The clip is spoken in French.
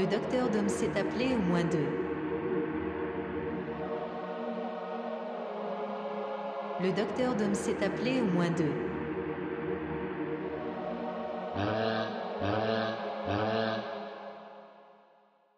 Le docteur Dom s'est appelé au moins deux. Le docteur Dom s'est appelé au moins deux.